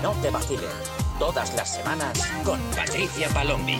No te vacilen. Todas las semanas con Patricia Palombi.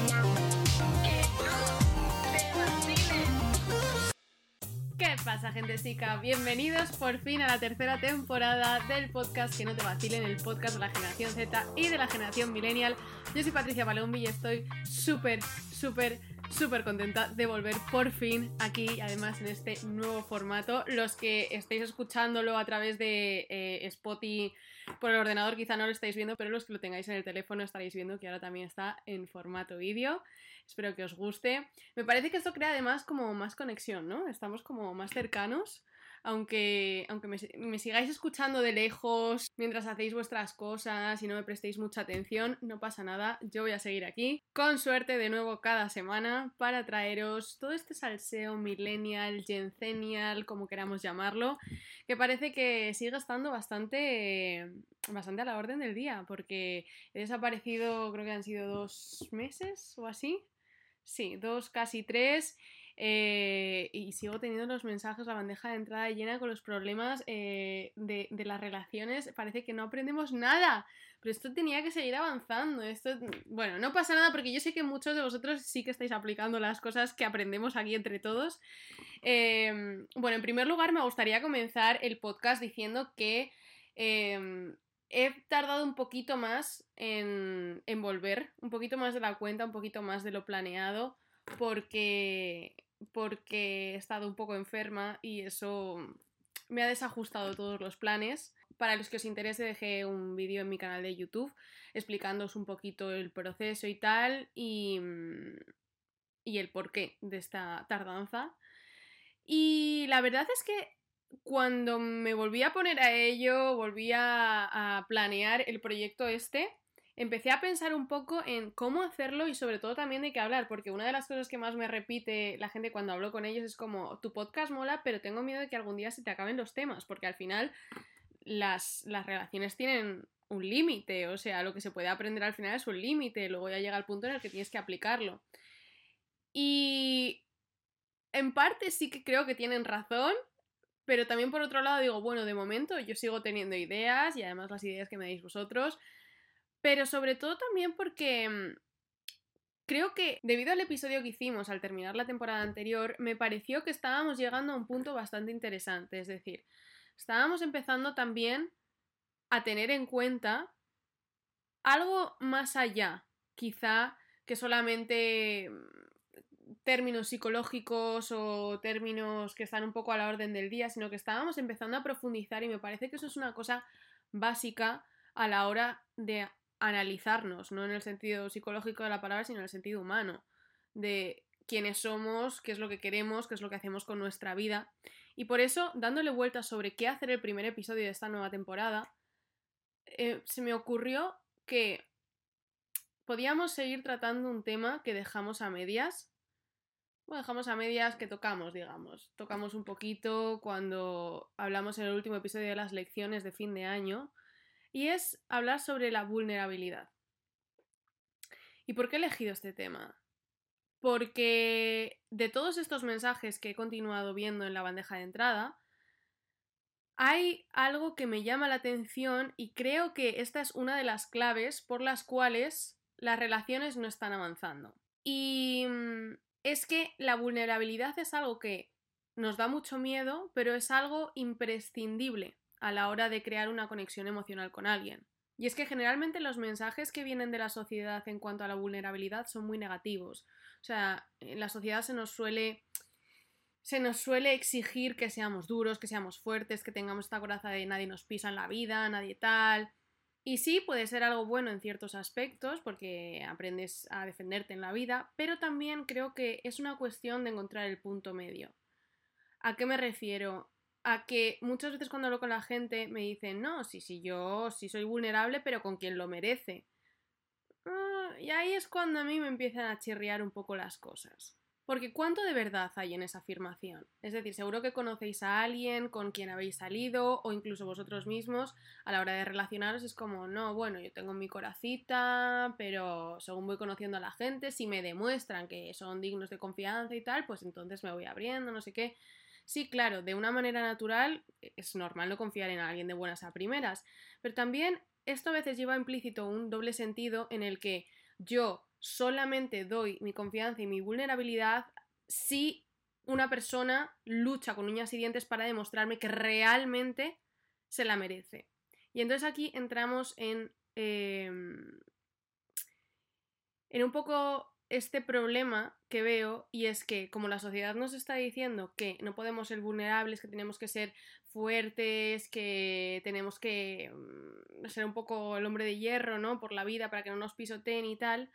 ¿Qué pasa, gente chica? Bienvenidos por fin a la tercera temporada del podcast Que no te vacilen, el podcast de la generación Z y de la generación millennial. Yo soy Patricia Palombi y estoy súper, súper súper contenta de volver por fin aquí, además en este nuevo formato. Los que estéis escuchándolo a través de eh, Spotify por el ordenador quizá no lo estáis viendo, pero los que lo tengáis en el teléfono estaréis viendo que ahora también está en formato vídeo. Espero que os guste. Me parece que esto crea además como más conexión, ¿no? Estamos como más cercanos aunque, aunque me, sigáis escuchando de lejos mientras hacéis vuestras cosas y no me prestéis mucha atención, no pasa nada, yo voy a seguir aquí, con suerte de nuevo cada semana, para traeros todo este salseo millennial, gencennial, como queramos llamarlo, que parece que sigue estando bastante, bastante a la orden del día, porque he desaparecido, creo que han sido dos meses o así. Sí, dos, casi tres. Eh, y sigo teniendo los mensajes, la bandeja de entrada llena con los problemas eh, de, las relaciones. Parece que no aprendemos nada. Pero esto tenía que seguir avanzando. Esto, bueno, no pasa nada porque yo sé que muchos de vosotros sí que estáis aplicando las cosas que aprendemos aquí entre todos. Em, bueno, en primer lugar me gustaría comenzar el podcast diciendo que em, he tardado un poquito más en, en volver, un poquito más de la cuenta, un poquito más de lo planeado porque, porque he estado un poco enferma y eso me ha desajustado todos los planes. Para los que os interese dejé un vídeo en mi canal de YouTube explicándoos un poquito el proceso y tal y, y el porqué de esta tardanza. Y la verdad es que cuando me volví a poner a ello, volví a planear el proyecto este, empecé a pensar un poco en cómo hacerlo y sobre todo también de qué hablar, porque una de las cosas que más me repite la gente cuando hablo con ellos es como, tu podcast mola, pero tengo miedo de que algún día se te acaben los temas, porque al final las, las relaciones tienen un límite, o sea, lo que se puede aprender al final es un límite, luego ya llega el punto en el que tienes que aplicarlo. Y en parte sí que creo que tienen razón, pero también por otro lado digo, bueno, de momento yo sigo teniendo ideas y además las ideas que me deis vosotros pero sobre todo también porque mm, creo que debido al episodio que hicimos al terminar la temporada anterior, me pareció que estábamos llegando a un punto bastante interesante. Es decir, estábamos empezando también a tener en cuenta algo más allá, quizá que solamente mm, términos psicológicos o términos que están un poco a la orden del día, sino que estábamos empezando a profundizar y me parece que eso es una cosa básica a la hora de analizarnos, no en el sentido psicológico de la palabra, sino en el sentido humano, de quiénes somos, qué es lo que queremos, qué es lo que hacemos con nuestra vida. Y por eso, dándole vueltas sobre qué hacer el primer episodio de esta nueva temporada, eh, se me ocurrió que podíamos seguir tratando un tema que dejamos a medias. Bueno, dejamos a medias que tocamos, digamos. Tocamos un poquito cuando hablamos en el último episodio de las lecciones de fin de año, y es hablar sobre la vulnerabilidad. ¿Y por qué he elegido este tema? Porque de todos estos mensajes que he continuado viendo en la bandeja de entrada, hay algo que me llama la atención y creo que esta es una de las claves por las cuales las relaciones no están avanzando. Y mm, es que la vulnerabilidad es algo que nos da mucho miedo, pero es algo imprescindible a la hora de crear una conexión emocional con alguien. Y es que generalmente los mensajes que vienen de la sociedad en cuanto a la vulnerabilidad son muy negativos. O sea, en la sociedad se nos suele se nos suele exigir que seamos duros, que seamos fuertes, que tengamos esta coraza de nadie nos pisa en la vida, nadie tal. Y sí, puede ser algo bueno en ciertos aspectos, porque aprendes a defenderte en la vida, pero también creo que es una cuestión de encontrar el punto medio. ¿A qué me refiero? A que muchas veces cuando hablo con la gente me dicen, no, sí, sí, yo sí soy vulnerable, pero con quien lo merece. Ah, y ahí es cuando a mí me empiezan a chirriar un poco las cosas. Porque ¿cuánto de verdad hay en esa afirmación? Es decir, seguro que conocéis a alguien con quien habéis salido o incluso vosotros mismos a la hora de relacionaros es como, no, bueno, yo tengo mi coracita, pero según voy conociendo a la gente, si me demuestran que son dignos de confianza y tal, pues entonces me voy abriendo, no sé qué. Sí, claro, de una manera natural es normal no confiar en alguien de buenas a primeras, pero también esto a veces lleva implícito un doble sentido en el que yo solamente doy mi confianza y mi vulnerabilidad si una persona lucha con uñas y dientes para demostrarme que realmente se la merece. Y entonces aquí entramos en, em, en un poco este problema que veo y es que como la sociedad nos está diciendo que no podemos ser vulnerables, que tenemos que ser fuertes, que tenemos que mm, ser un poco el hombre de hierro, ¿no? Por la vida para que no nos pisoteen y tal,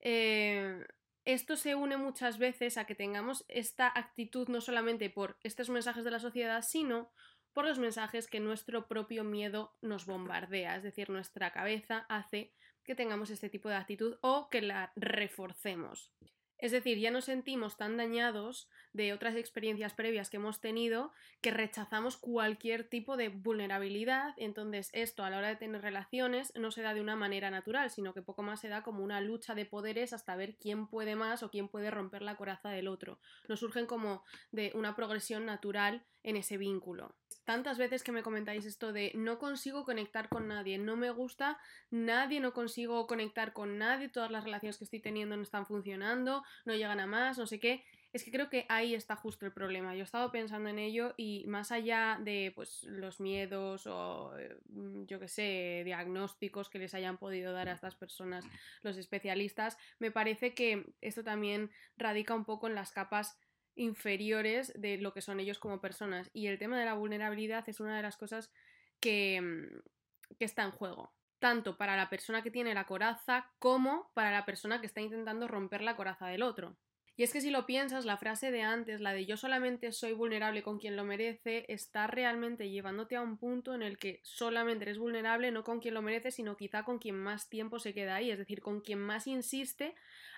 eh, esto se une muchas veces a que tengamos esta actitud no solamente por estos mensajes de la sociedad, sino por los mensajes que nuestro propio miedo nos bombardea, es decir, nuestra cabeza hace que tengamos este tipo de actitud o que la reforcemos. Es decir, ya nos sentimos tan dañados de otras experiencias previas que hemos tenido que rechazamos cualquier tipo de vulnerabilidad. Entonces, esto a la hora de tener relaciones no se da de una manera natural, sino que poco más se da como una lucha de poderes hasta ver quién puede más o quién puede romper la coraza del otro. Nos surgen como de una progresión natural en ese vínculo. Tantas veces que me comentáis esto de no consigo conectar con nadie, no me gusta nadie, no consigo conectar con nadie, todas las relaciones que estoy teniendo no están funcionando, no llegan a más, no sé qué. Es que creo que ahí está justo el problema. Yo he estado pensando en ello y más allá de pues, los miedos o mm, yo qué sé, diagnósticos que les hayan podido dar a estas personas los especialistas, me parece que esto también radica un poco en las capas inferiores de lo que son ellos como personas. Y el tema de la vulnerabilidad es una de las cosas que, mm, que está en juego tanto para la persona que tiene la coraza como para la persona que está intentando romper la coraza del otro. Y es que si lo piensas, la frase de antes, la de yo solamente soy vulnerable con quien lo merece, está realmente llevándote a un punto en el que solamente eres vulnerable no con quien lo merece, sino quizá con quien más tiempo se queda ahí, es decir, con quien más insiste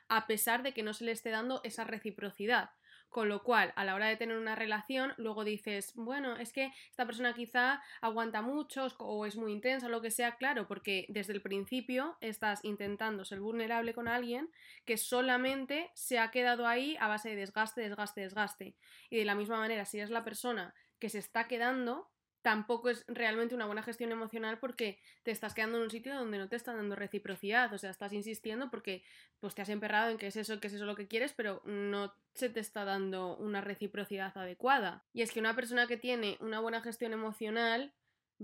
a pesar de que no se le esté dando esa reciprocidad. Con lo cual, a la hora de tener una relación, luego dices, bueno, es que esta persona quizá aguanta mucho o es muy intensa, lo que sea, claro, porque desde el principio estás intentando ser vulnerable con alguien que solamente se ha quedado ahí a base de desgaste, desgaste, desgaste. Y de la misma manera, si eres la persona que se está quedando, tampoco es realmente una buena gestión emocional porque te estás quedando en un sitio donde no te están dando reciprocidad, o sea, estás insistiendo porque pues te has emperrado en que es eso, que es eso lo que quieres, pero no se te está dando una reciprocidad adecuada. Y es que una persona que tiene una buena gestión emocional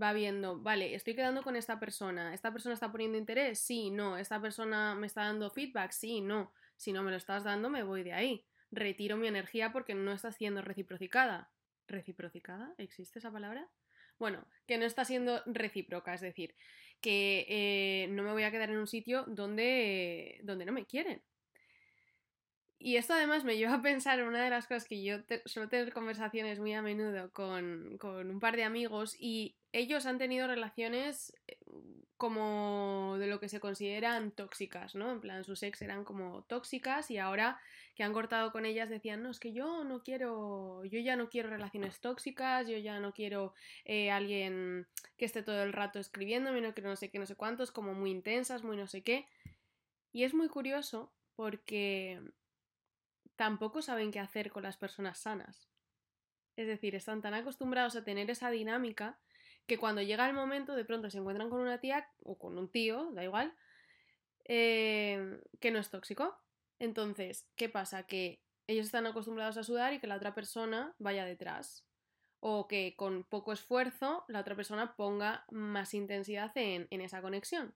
va viendo, vale, estoy quedando con esta persona, esta persona está poniendo interés, sí, no, esta persona me está dando feedback, sí, no, si no me lo estás dando me voy de ahí, retiro mi energía porque no está siendo reciprocada. ¿Reciprocada? ¿Existe esa palabra? Bueno, que no está siendo recíproca, es decir, que eh, no me voy a quedar en un sitio donde, donde no me quieren. Y esto además me lleva a pensar en una de las cosas que yo suelo tener conversaciones muy a menudo con, con un par de amigos y ellos han tenido relaciones eh, como de lo que se consideran tóxicas, ¿no? En plan, sus ex eran como tóxicas y ahora que han cortado con ellas decían, no, es que yo no quiero, yo ya no quiero relaciones tóxicas, yo ya no quiero eh, alguien que esté todo el rato escribiéndome, no quiero no sé qué, no sé cuántos, como muy intensas, muy no sé qué. Y es muy curioso porque tampoco saben qué hacer con las personas sanas. Es decir, están tan acostumbrados a tener esa dinámica que cuando llega el momento de pronto se encuentran con una tía o con un tío, da igual, eh, que no es tóxico. Entonces, ¿qué pasa? Que ellos están acostumbrados a sudar y que la otra persona vaya detrás. O que con poco esfuerzo la otra persona ponga más intensidad en, en esa conexión.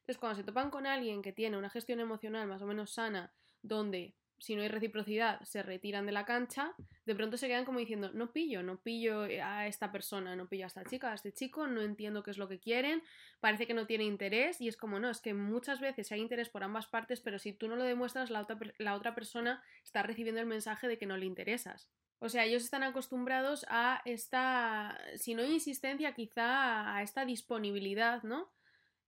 Entonces, cuando se topan con alguien que tiene una gestión emocional más o menos sana, donde si no hay reciprocidad, se retiran de la cancha, de pronto se quedan como diciendo, no pillo, no pillo a esta persona, no pillo a esta chica, a este chico, no entiendo qué es lo que quieren, parece que no tiene interés y es como, no, es que muchas veces hay interés por ambas partes, pero si tú no lo demuestras, la otra, la otra persona está recibiendo el mensaje de que no le interesas. O sea, ellos están acostumbrados a esta, si no insistencia, quizá a esta disponibilidad, ¿no?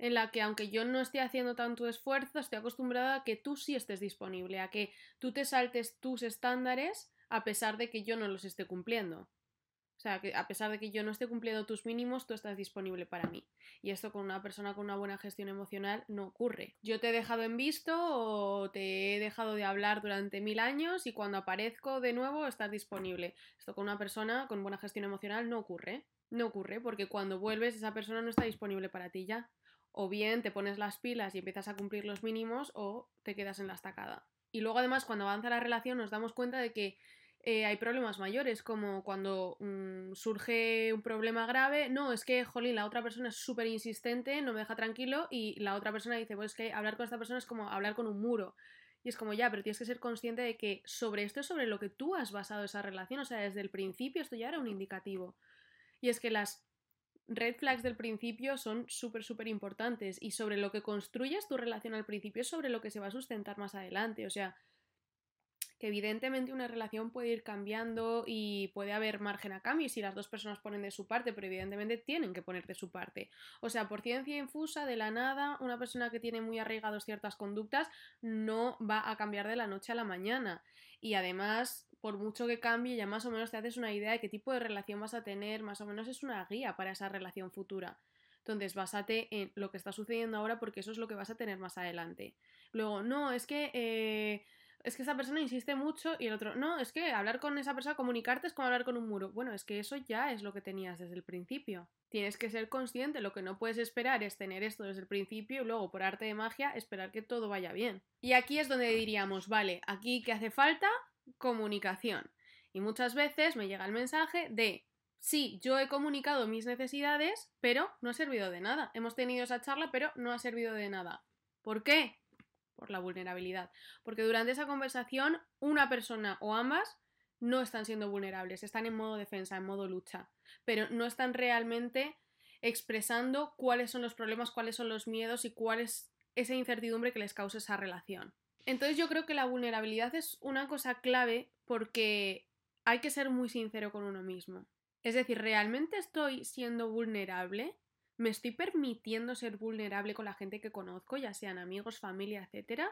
En la que aunque yo no esté haciendo tanto esfuerzo, estoy acostumbrada a que tú sí estés disponible, a que tú te saltes tus estándares a pesar de que yo no los esté cumpliendo. O sea, que a pesar de que yo no esté cumpliendo tus mínimos, tú estás disponible para mí. Y esto con una persona con una buena gestión emocional no ocurre. Yo te he dejado en visto o te he dejado de hablar durante mil años y cuando aparezco de nuevo estás disponible. Esto con una persona con buena gestión emocional no ocurre. No ocurre porque cuando vuelves esa persona no está disponible para ti ya O bien te pones las pilas y empiezas a cumplir los mínimos o te quedas en la estacada. Y luego además cuando avanza la relación nos damos cuenta de que eh, hay problemas mayores, como cuando mm, surge un problema grave, no, es que, jolín, la otra persona es súper insistente, no me deja tranquilo y la otra persona dice, pues es que hablar con esta persona es como hablar con un muro. Y es como ya, pero tienes que ser consciente de que sobre esto es sobre lo que tú has basado esa relación, o sea, desde el principio esto ya era un indicativo. Y es que las red flags del principio son súper, súper importantes y sobre lo que construyes tu relación al principio es sobre lo que se va a sustentar más adelante. O sea, que evidentemente una relación puede ir cambiando y puede haber margen a cambio si las dos personas ponen de su parte, pero evidentemente tienen que poner de su parte. O sea, por ciencia infusa, de la nada, una persona que tiene muy arraigados ciertas conductas no va a cambiar de la noche a la mañana. Y además, por mucho que cambie, ya más o menos te haces una idea de qué tipo de relación vas a tener, más o menos es una guía para esa relación futura. Entonces, básate en lo que está sucediendo ahora porque eso es lo que vas a tener más adelante. Luego, no, es que eh, es que esa persona insiste mucho y el otro, no, es que hablar con esa persona, comunicarte es como hablar con un muro. Bueno, es que eso ya es lo que tenías desde el principio. Tienes que ser consciente, lo que no puedes esperar es tener esto desde el principio y luego, por arte de magia, esperar que todo vaya bien. Y aquí es donde diríamos, vale, aquí que hace falta comunicación. Y muchas veces me llega el mensaje de, sí, yo he comunicado mis necesidades, pero no ha servido de nada. Hemos tenido esa charla, pero no ha servido de nada. ¿Por qué? por la vulnerabilidad. Porque durante esa conversación una persona o ambas no están siendo vulnerables, están en modo defensa, en modo lucha, pero no están realmente expresando cuáles son los problemas, cuáles son los miedos y cuál es esa incertidumbre que les causa esa relación. Entonces yo creo que la vulnerabilidad es una cosa clave porque hay que ser muy sincero con uno mismo. Es decir, ¿realmente estoy siendo vulnerable? ¿Me estoy permitiendo ser vulnerable con la gente que conozco, ya sean amigos, familia, etcétera?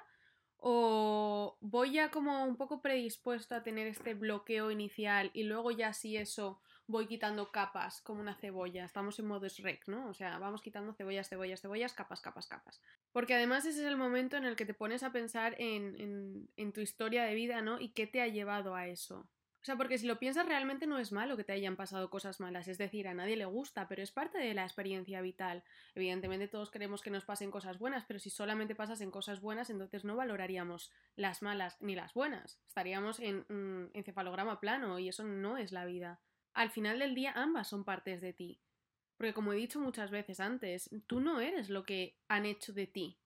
¿O voy ya como un poco predispuesto a tener este bloqueo inicial y luego ya si eso voy quitando capas como una cebolla? Estamos en modo rec, ¿no? O sea, vamos quitando cebollas, cebollas, cebollas, capas, capas, capas. Porque además ese es el momento en el que te pones a pensar en, en, tu historia de vida, ¿no? Y qué te ha llevado a eso. O sea, porque si lo piensas realmente no es malo que te hayan pasado cosas malas, es decir, a nadie le gusta, pero es parte de la experiencia vital. Evidentemente todos queremos que nos pasen cosas buenas, pero si solamente pasasen cosas buenas, entonces no valoraríamos las malas ni las buenas. Estaríamos en un encefalograma plano y eso no es la vida. Al final del día ambas son partes de ti. Porque como he dicho muchas veces antes, tú no eres lo que han hecho de ti.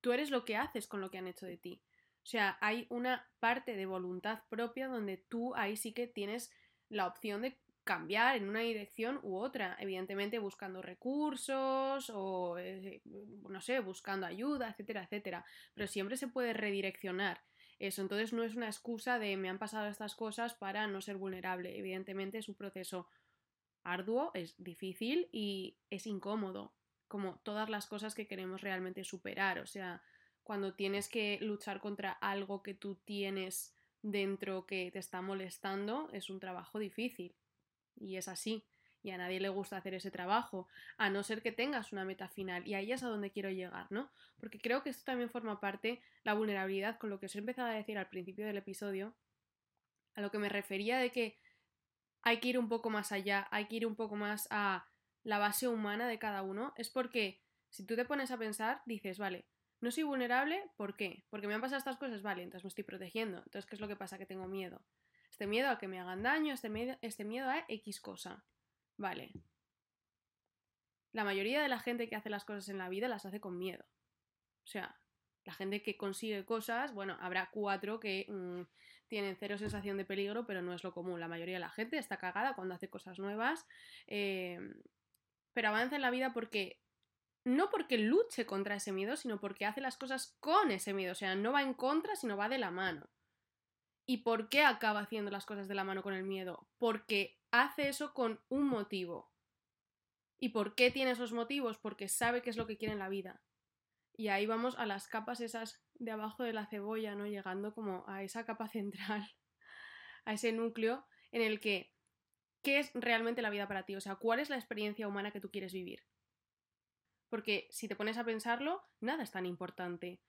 Tú eres lo que haces con lo que han hecho de ti. O sea, hay una parte de voluntad propia donde tú ahí sí que tienes la opción de cambiar en una dirección u otra, evidentemente buscando recursos o, eh, no sé, buscando ayuda, etcétera, etcétera, pero siempre se puede redireccionar eso, entonces no es una excusa de me han pasado estas cosas para no ser vulnerable, evidentemente es un proceso arduo, es difícil y es incómodo, como todas las cosas que queremos realmente superar, o sea, cuando tienes que luchar contra algo que tú tienes dentro que te está molestando, es un trabajo difícil. Y es así. Y a nadie le gusta hacer ese trabajo, a no ser que tengas una meta final. Y ahí es a donde quiero llegar, ¿no? Porque creo que esto también forma parte, la vulnerabilidad, con lo que os he empezado a decir al principio del episodio, a lo que me refería de que hay que ir un poco más allá, hay que ir un poco más a la base humana de cada uno, es porque si tú te pones a pensar, dices, vale, no soy vulnerable, ¿por qué? Porque me han pasado estas cosas, vale, entonces me estoy protegiendo. Entonces, ¿qué es lo que pasa? Que tengo miedo. Este miedo a que me hagan daño, este miedo, este miedo a X cosa. Vale. La mayoría de la gente que hace las cosas en la vida las hace con miedo. O sea, la gente que consigue cosas, bueno, habrá cuatro que mm, tienen cero sensación de peligro, pero no es lo común. La mayoría de la gente está cagada cuando hace cosas nuevas, eh, pero avanza en la vida porque no porque luche contra ese miedo, sino porque hace las cosas con ese miedo. O sea, no va en contra, sino va de la mano. ¿Y por qué acaba haciendo las cosas de la mano con el miedo? Porque hace eso con un motivo. ¿Y por qué tiene esos motivos? Porque sabe qué es lo que quiere en la vida. Y ahí vamos a las capas esas de abajo de la cebolla, ¿no? Llegando como a esa capa central, a ese núcleo en el que, ¿qué es realmente la vida para ti? O sea, ¿cuál es la experiencia humana que tú quieres vivir? porque si te pones a pensarlo, nada es tan importante.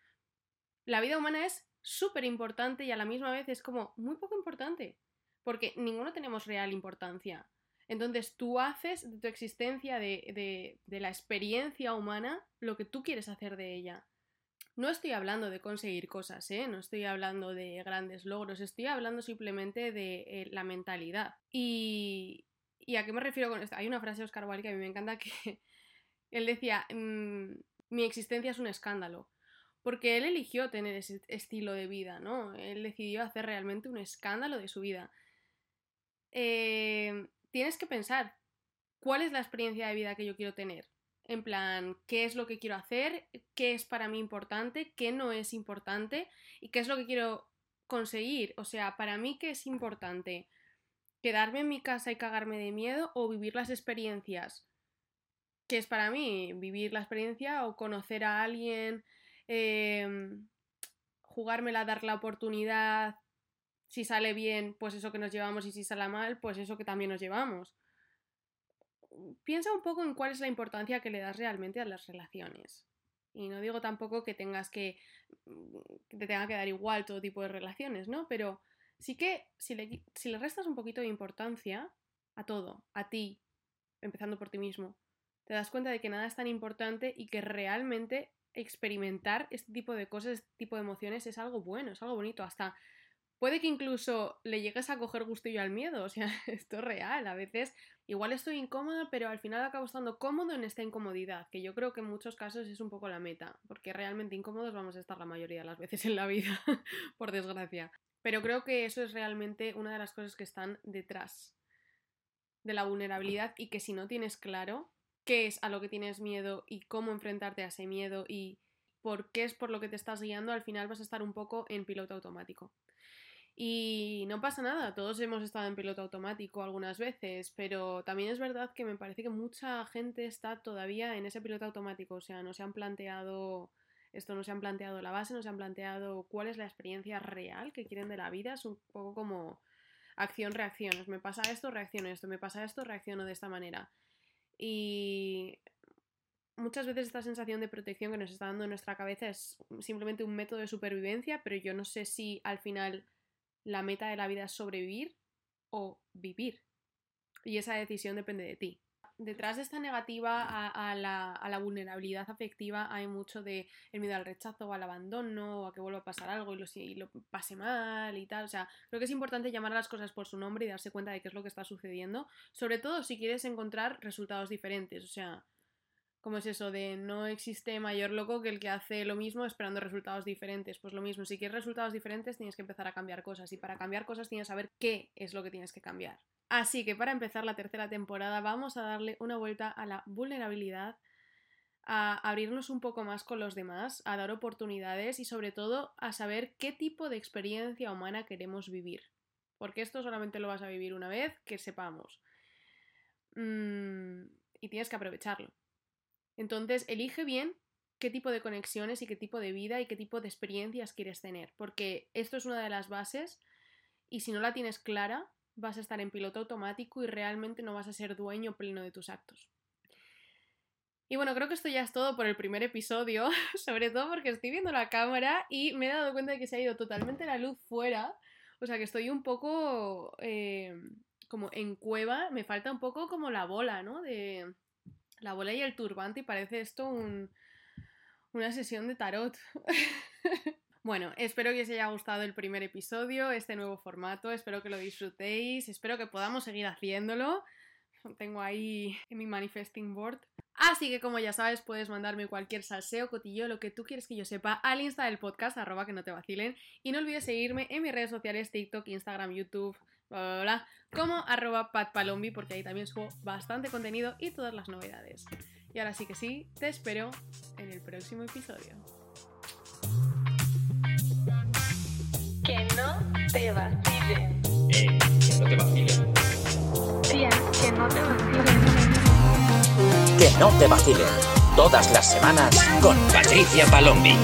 La vida humana es súper importante y a la misma vez es como muy poco importante, porque ninguno tenemos real importancia. Entonces tú haces de tu existencia, de, de, la experiencia humana, lo que tú quieres hacer de ella. No estoy hablando de conseguir cosas, ¿eh? no estoy hablando de grandes logros, estoy hablando simplemente de eh, la mentalidad. Y, ¿Y a qué me refiero con esto? Hay una frase de Oscar Wilde que a mí me encanta que él decía, mm, mi existencia es un escándalo. Porque él eligió tener ese estilo de vida, ¿no? Él decidió hacer realmente un escándalo de su vida. Eh, tienes que pensar, ¿cuál es la experiencia de vida que yo quiero tener? En plan, ¿qué es lo que quiero hacer? ¿Qué es para mí importante? ¿Qué no es importante? ¿Y qué es lo que quiero conseguir? O sea, para mí, ¿qué es importante? ¿Quedarme en mi casa y cagarme de miedo o vivir las experiencias? ¿Qué es para mí? ¿Vivir la experiencia o conocer a alguien? Eh, jugármela, dar la oportunidad, si sale bien, pues eso que nos llevamos y si sale mal, pues eso que también nos llevamos. Piensa un poco en cuál es la importancia que le das realmente a las relaciones. Y no digo tampoco que tengas que, que te tenga que dar igual todo tipo de relaciones, ¿no? Pero sí que si le, si le restas un poquito de importancia a todo, a ti, empezando por ti mismo, te das cuenta de que nada es tan importante y que realmente experimentar este tipo de cosas, este tipo de emociones es algo bueno, es algo bonito. Hasta puede que incluso le llegues a coger gustillo al miedo, o sea, esto es real, a veces igual estoy incómoda, pero al final acabo estando cómodo en esta incomodidad, que yo creo que en muchos casos es un poco la meta, porque realmente incómodos vamos a estar la mayoría de las veces en la vida, por desgracia. Pero creo que eso es realmente una de las cosas que están detrás de la vulnerabilidad y que si no tienes claro qué es a lo que tienes miedo y cómo enfrentarte a ese miedo y por qué es por lo que te estás guiando, al final vas a estar un poco en piloto automático. Y no pasa nada, todos hemos estado en piloto automático algunas veces, pero también es verdad que me parece que mucha gente está todavía en ese piloto automático, o sea, no se han planteado esto, no se han planteado la base, no se han planteado cuál es la experiencia real que quieren de la vida, es un poco como acción-reacción, me pasa esto, reacciono esto, me pasa esto, reacciono de esta manera. Y muchas veces esta sensación de protección que nos está dando en nuestra cabeza es simplemente un método de supervivencia, pero yo no sé si al final la meta de la vida es sobrevivir o vivir. Y esa decisión depende de ti. Detrás de esta negativa a, la, vulnerabilidad afectiva hay mucho de el miedo al rechazo o al abandono o a que vuelva a pasar algo y lo, y lo pase mal y tal. O sea, creo que es importante llamar a las cosas por su nombre y darse cuenta de qué es lo que está sucediendo. Sobre todo si quieres encontrar resultados diferentes. O sea, ¿Cómo es eso de no existe mayor loco que el que hace lo mismo esperando resultados diferentes? Pues lo mismo, si quieres resultados diferentes tienes que empezar a cambiar cosas y para cambiar cosas tienes que saber qué es lo que tienes que cambiar. Así que para empezar la tercera temporada vamos a darle una vuelta a la vulnerabilidad, a abrirnos un poco más con los demás, a dar oportunidades y sobre todo a saber qué tipo de experiencia humana queremos vivir. Porque esto solamente lo vas a vivir una vez, que sepamos. Mm, y tienes que aprovecharlo. Entonces, elige bien qué tipo de conexiones y qué tipo de vida y qué tipo de experiencias quieres tener, porque esto es una de las bases y si no la tienes clara, vas a estar en piloto automático y realmente no vas a ser dueño pleno de tus actos. Y bueno, creo que esto ya es todo por el primer episodio, sobre todo porque estoy viendo la cámara y me he dado cuenta de que se ha ido totalmente la luz fuera, o sea que estoy un poco eh, como en cueva, me falta un poco como la bola, ¿no? De, la bola y el turbante y parece esto una sesión de tarot. bueno, espero que os haya gustado el primer episodio, este nuevo formato, espero que lo disfrutéis, espero que podamos seguir haciéndolo. Tengo ahí en mi manifesting board. Así que como ya sabes, puedes mandarme cualquier salseo, cotillo, lo que tú quieres que yo sepa al Insta del podcast, arroba que no te vacilen. Y no olvides seguirme en mis redes sociales, TikTok, Instagram, YouTube, como arroba patpalombi, porque ahí también subo bastante contenido y todas las novedades. Y ahora sí que sí, te espero en el próximo episodio. Que no te vacilen. Eh, que no te vacilen. Tía, que no te vacilen. Que no te vacilen. Todas las semanas con Patricia Palombi.